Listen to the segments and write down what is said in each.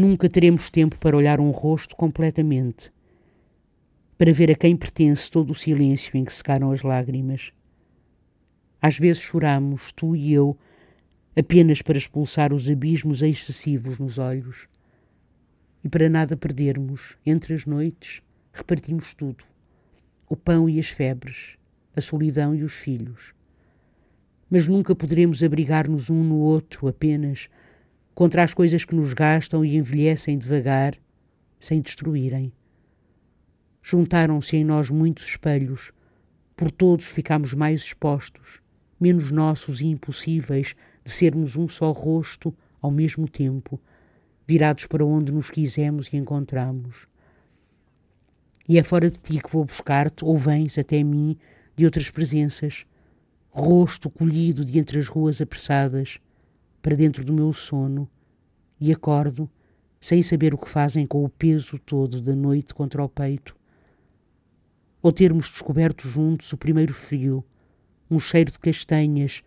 Nunca teremos tempo para olhar um rosto completamente, para ver a quem pertence todo o silêncio em que secaram as lágrimas. Às vezes choramos, tu e eu, apenas para expulsar os abismos excessivos nos olhos. E para nada perdermos, entre as noites, repartimos tudo: o pão e as febres, a solidão e os filhos. Mas nunca poderemos abrigar-nos um no outro apenas contra as coisas que nos gastam e envelhecem devagar, sem destruírem. Juntaram-se em nós muitos espelhos, por todos ficámos mais expostos, menos nossos e impossíveis de sermos um só rosto ao mesmo tempo, virados para onde nos quisemos e encontramos. E é fora de ti que vou buscar-te, ou vens até mim de outras presenças, rosto colhido de entre as ruas apressadas, para dentro do meu sono e acordo sem saber o que fazem com o peso todo da noite contra o peito. Ou termos descoberto juntos o primeiro frio, um cheiro de castanhas,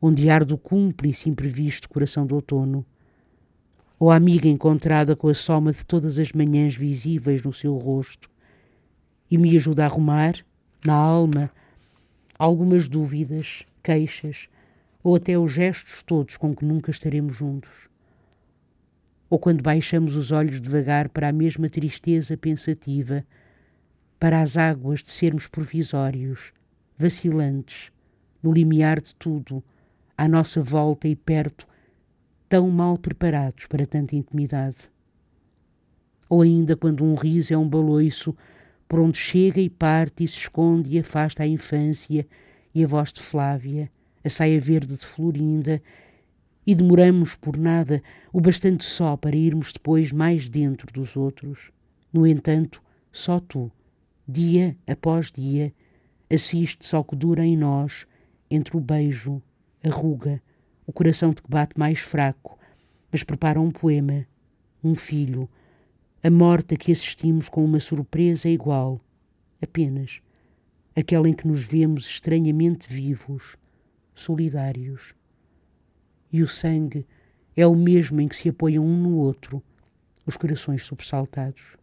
onde arde o cúmplice imprevisto coração do outono. Ou a amiga encontrada com a soma de todas as manhãs visíveis no seu rosto e me ajuda a arrumar, na alma, algumas dúvidas, queixas, ou até os gestos todos com que nunca estaremos juntos. Ou quando baixamos os olhos devagar para a mesma tristeza pensativa, para as águas de sermos provisórios, vacilantes, no limiar de tudo, à nossa volta e perto, tão mal preparados para tanta intimidade. Ou ainda quando um riso é um baloiço por onde chega e parte e se esconde e afasta a infância e a voz de Flávia, a saia verde de Florinda, e demoramos por nada o bastante só para irmos depois mais dentro dos outros. No entanto, só tu, dia após dia, assistes ao que dura em nós, entre o beijo, a ruga, o coração de que bate mais fraco, mas prepara um poema, um filho, a morte a que assistimos com uma surpresa igual, apenas, aquela em que nos vemos estranhamente vivos, solidários. E o sangue é o mesmo em que se apoiam um no outro os corações sobressaltados.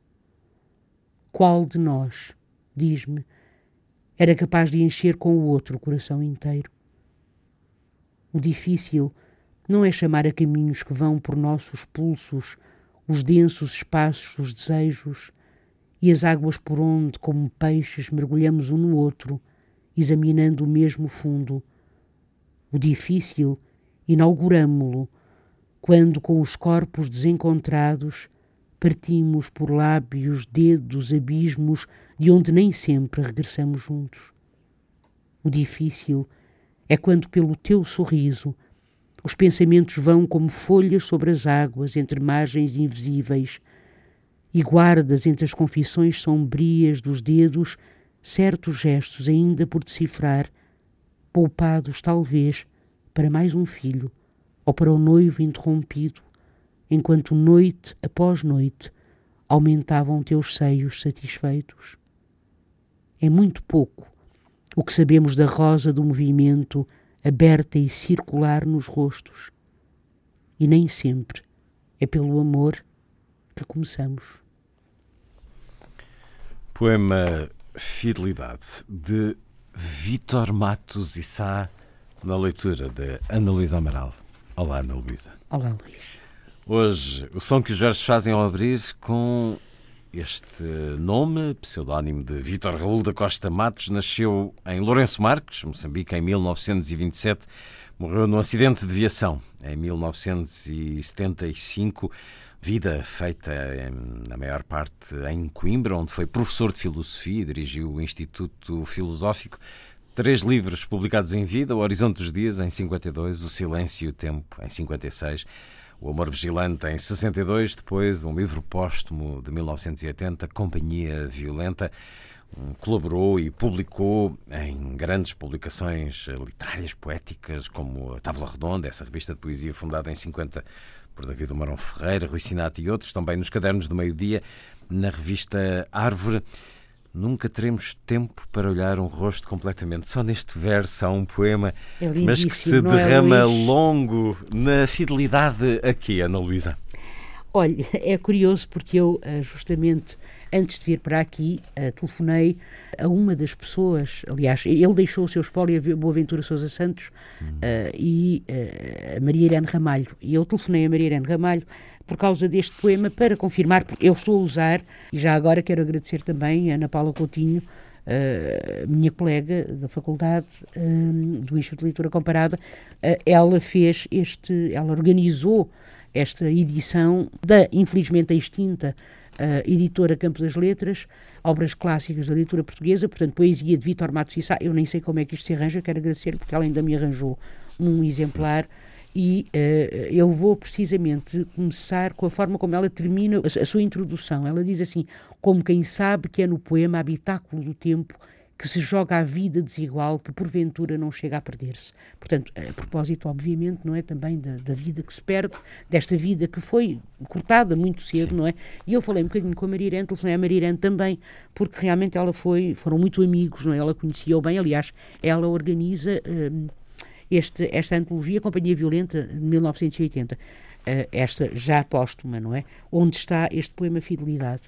Qual de nós, diz-me, era capaz de encher com o outro o coração inteiro? O difícil não é chamar a caminhos que vão por nossos pulsos os densos espaços dos desejos e as águas por onde, como peixes, mergulhamos um no outro, examinando o mesmo fundo. O difícil inauguramo-lo quando, com os corpos desencontrados, partimos por lábios, dedos, abismos de onde nem sempre regressamos juntos. O difícil é quando, pelo teu sorriso, os pensamentos vão como folhas sobre as águas, entre margens invisíveis, e guardas entre as confissões sombrias dos dedos certos gestos ainda por decifrar, poupados talvez para mais um filho ou para o noivo interrompido, enquanto noite após noite aumentavam teus seios satisfeitos. É muito pouco o que sabemos da rosa do movimento aberta e circular nos rostos. E nem sempre é pelo amor que começamos. Poema Fidelidade de Vítor Matos e Sá, na leitura de Ana Luísa Amaral. Olá, Ana Luísa. Olá, Luís. Hoje, o som que os versos fazem ao abrir com este nome, pseudónimo de Vítor Raul da Costa Matos, nasceu em Lourenço Marques, Moçambique, em 1927. Morreu num acidente de viação em 1975. Vida feita, na maior parte, em Coimbra, onde foi professor de filosofia e dirigiu o Instituto Filosófico. Três livros publicados em vida: O Horizonte dos Dias, em 52, O Silêncio e o Tempo, em 56. O Amor Vigilante em 62, depois um livro póstumo de 1980, Companhia Violenta. Colaborou e publicou em grandes publicações literárias, poéticas, como a Távola Redonda, essa revista de poesia fundada em 50 por David Marão Ferreira, Rui Sinato e outros, também nos Cadernos do Meio-Dia, na revista Árvore. Nunca teremos tempo para olhar um rosto completamente. Só neste verso há um poema, é mas que se é, derrama é, longo na fidelidade aqui, Ana Luísa. Olha, é curioso porque eu, eh, justamente antes de vir para aqui, uh, telefonei a uma das pessoas, aliás, ele deixou o seu espólio a Boaventura Sousa Santos uh, e uh, a Maria Irene Ramalho. E eu telefonei a Maria Irene Ramalho por causa deste poema para confirmar, porque eu estou a usar, e já agora quero agradecer também a Ana Paula Coutinho, Uh, minha colega da faculdade uh, do Instituto de Leitura Comparada, uh, ela fez este, ela organizou esta edição da infelizmente extinta editora Campo das Letras, obras clássicas da literatura portuguesa, portanto, poesia de Vítor Matos Issa. Eu nem sei como é que isto se arranja, quero agradecer porque ela ainda me arranjou um exemplar e uh, eu vou precisamente começar com a forma como ela termina a, a, sua introdução. Ela diz assim: como quem sabe que é no poema habitáculo do tempo que se joga a vida desigual que porventura não chega a perder-se. Portanto, a propósito, obviamente, não é também da, da, vida que se perde, desta vida que foi cortada muito cedo, Sim. não é? E eu falei um bocadinho com a Maria Irene, telefonei a Maria Irene também, porque realmente ela foi, foram muito amigos, não é? Ela conhecia-o bem, aliás, ela organiza hum, este, esta antologia Companhia Violenta de 1980, uh, eh, esta já póstuma, não é? Onde está este poema Fidelidade.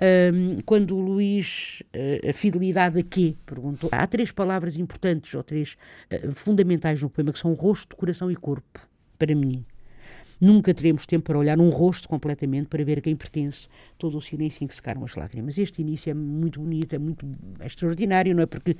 Um, quando o Luís, uh, fidelidade a quê? Perguntou. Há três palavras importantes, ou três uh, fundamentais no poema, que são rosto, coração e corpo, para mim. Nunca teremos tempo para olhar um rosto completamente para ver a quem pertence todo o silêncio em que secaram as lágrimas. Este início é muito bonito, é muito é extraordinário, não é? Porque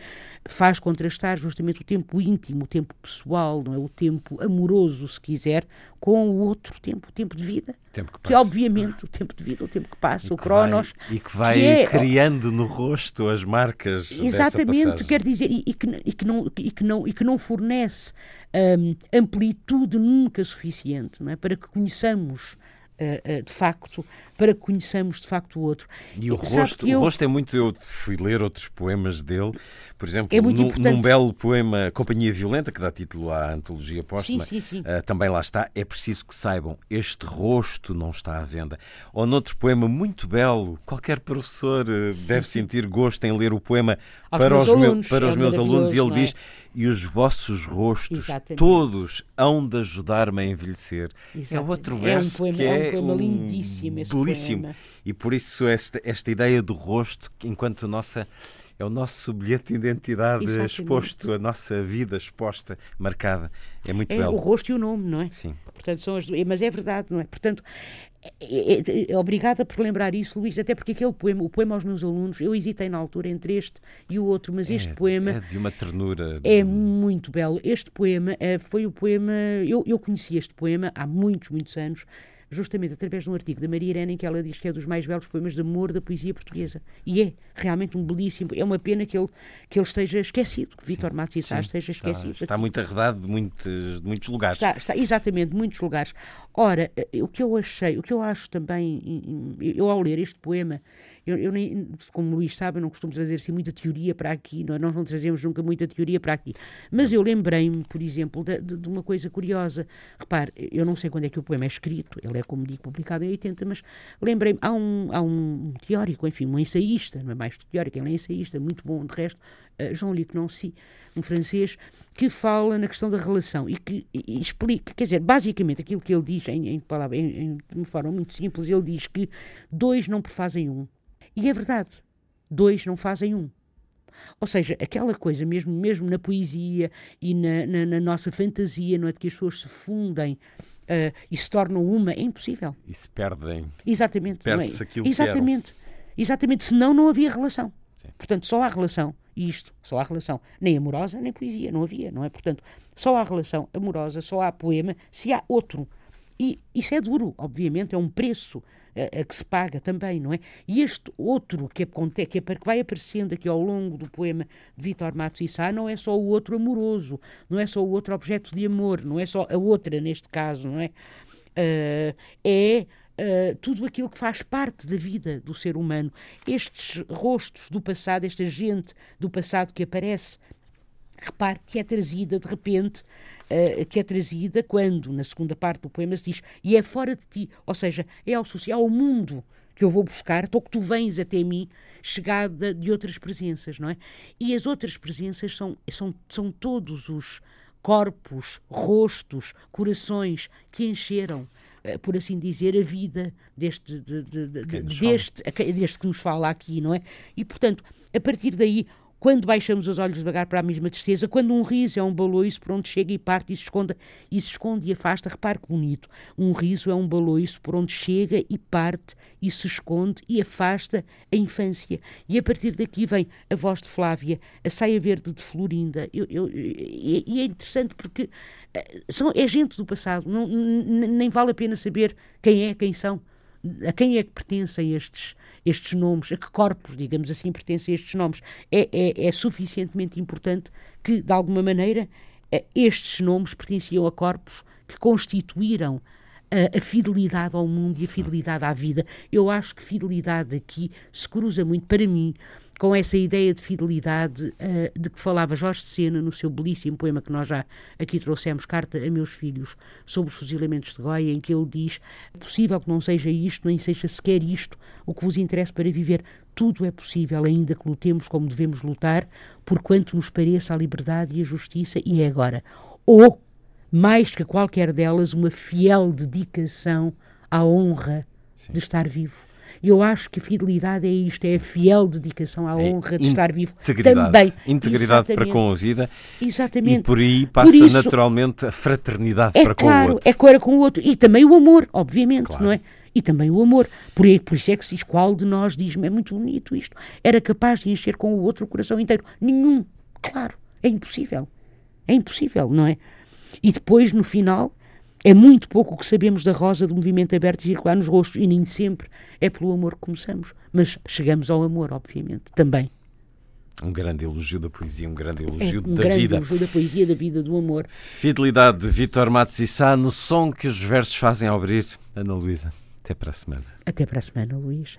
faz contrastar justamente o tempo íntimo, o tempo pessoal, não é? O tempo amoroso, se quiser, com o outro tempo, o tempo de vida. Tempo que, que obviamente o tempo de vida, o tempo que passa, e o cronos. Vai, e que vai que é, criando no rosto as marcas. Exatamente, quer dizer, e, e, que, e, que não, e, que não, e que não fornece um, amplitude nunca suficiente não é? para que conheçamos uh, uh, de facto para que conheçamos de facto o outro. E o rosto, eu... o rosto é muito. Eu fui ler outros poemas dele, por exemplo, é num, num, belo poema Companhia Violenta, que dá título à antologia póstuma, sim, sim, sim. Uh, também lá está. É preciso que saibam, este rosto não está à venda. Ou noutro poema muito belo, qualquer professor uh, deve sentir gosto em ler o poema Aos para, os, alunos, para os é meus alunos, e ele é? diz: E os vossos rostos, Exatamente. todos, hão de ajudar-me a envelhecer. Exatamente. É outro verso é um poema, que é, é um poema um lindíssimo. belíssimo. Poema. E por isso esta, esta ideia do rosto, enquanto nossa é o nosso bilhete de identidade Exatamente. exposto, a nossa vida exposta, marcada. É muito é belo. o rosto e o nome, não é? Sim. Portanto, são as duas. Mas é verdade, não é? Portanto, é, é, é, obrigada por lembrar isso, Luís, até porque aquele poema, o poema aos meus alunos, eu hesitei na altura entre este e o outro, mas este é, poema. É de uma ternura. De... É muito belo. Este poema é, foi o poema. Eu, eu conheci este poema há muitos, muitos anos justamente através de um artigo da Maria Irene em que ela diz que é dos mais belos poemas de amor da poesia portuguesa. E é realmente um belíssimo. É uma pena que ele, que ele esteja esquecido, que Vítor Matos esteja está, esquecido. Está muito arredado de muitos, de muitos lugares. Está, está, exatamente, de muitos lugares. Ora, eh, o que eu achei, o que eu acho também, eu ao ler este poema, eu, eu nem, como o Luís sabe, eu não costumo trazer assim muita teoria para aqui, não, é? nós não trazemos nunca muita teoria para aqui. Mas eu lembrei-me, por exemplo, de, de, de, uma coisa curiosa. Repare, eu não sei quando é que o poema é escrito, ele é, como digo, publicado em 80, mas lembrei-me, há um, há um teórico, enfim, um ensaísta, não é mais teórico, ele é ensaísta, muito bom, de resto, uh, Jean-Luc Nancy, um francês, que fala na questão da relação e que e, e explica, quer dizer, basicamente aquilo que ele diz, em, em, palavra, em, em, de uma forma muito simples, ele diz que dois não prefazem um. E é verdade. Dois não fazem um. Ou seja, aquela coisa, mesmo, mesmo na poesia e na, na, na nossa fantasia, não é? De que as pessoas se fundem uh, e se tornam uma, é impossível. E se perdem. Exatamente. É? Perde-se aquilo Exatamente. que eram. Exatamente. Senão não havia relação. Sim. Portanto, só há relação. E isto, só há relação. Nem amorosa, nem poesia. Não havia, não é? Portanto, só há relação amorosa, só há poema, se há outro E isso é duro, obviamente, é um preço a, a, que se paga também, não é? E este outro que, acontece, que, que vai aparecendo aqui ao longo do poema de Vitor Matos e Sá não é só o outro amoroso, não é só o outro objeto de amor, não é só a outra neste caso, não é? Uh, é Uh, tudo aquilo que faz parte da vida do ser humano. Estes rostos do passado, esta gente do passado que aparece, repare que é trazida de repente uh, que é trazida quando, na segunda parte do poema, se diz e é fora de ti, ou seja, é ao social, ao mundo que eu vou buscar, ou que tu vens até mim, chegada de outras presenças, não é? E as outras presenças são, são, são todos os corpos, rostos, corações que encheram eh, por assim dizer, a vida deste, de, de, de, deste, deste que nos fala aqui, não é? E, portanto, a partir daí, quando baixamos os olhos devagar para a mesma tristeza, quando um riso é um baloiço por onde chega e parte e se esconde, e se esconde e afasta, repare que bonito. Um riso é um baloiço por onde chega e parte e se esconde e afasta a infância. E a partir daqui vem a voz de Flávia, a saia verde de Florinda. Eu, eu, e é interessante porque eh, são, é gente do passado, não, nem vale a pena saber quem é, quem são a quem é que pertencem estes, estes nomes, a que corpos, digamos assim, pertencem estes nomes. É, é, é suficientemente importante que, de alguma maneira, eh, estes nomes pertenciam a corpos que constituíram a, a, fidelidade ao mundo e a fidelidade à vida. Eu acho que fidelidade aqui se cruza muito, para mim, com essa ideia de fidelidade uh, de que falava Jorge Sena no seu belíssimo poema que nós já aqui trouxemos, Carta a Meus Filhos, sobre os fuzilamentos de Goia, em que ele diz: é possível que não seja isto, nem seja sequer isto o que vos interessa para viver. Tudo é possível, ainda que lutemos como devemos lutar, por quanto nos pareça a liberdade e a justiça, e é agora. Ou, mais que qualquer delas, uma fiel dedicação à honra Sim. de estar vivo e eu acho que a fidelidade é isto, é a fiel dedicação à é honra de estar vivo também. Integridade Exatamente. para com a vida. Exatamente. E por aí passa por isso, naturalmente a fraternidade é para claro, com o outro. É claro, com o outro. E também o amor, obviamente, claro. não é? E também o amor. Por, aí, por isso é que se diz qual de nós diz-me, é muito bonito isto, era capaz de encher com o outro o coração inteiro. Nenhum. Claro, é impossível. É impossível, não é? E depois, no final, é muito pouco o que sabemos da rosa do movimento aberto e circular nos rostos, e nem sempre é pelo amor que começamos. Mas chegamos ao amor, obviamente, também. Um grande elogio da poesia, um grande elogio é, um da grande vida. elogio da poesia, da vida, do amor. Fidelidade de Vitor Matos e Sá no som que os versos fazem abrir. Ana Luísa, até para a semana. Até para a semana, Luís.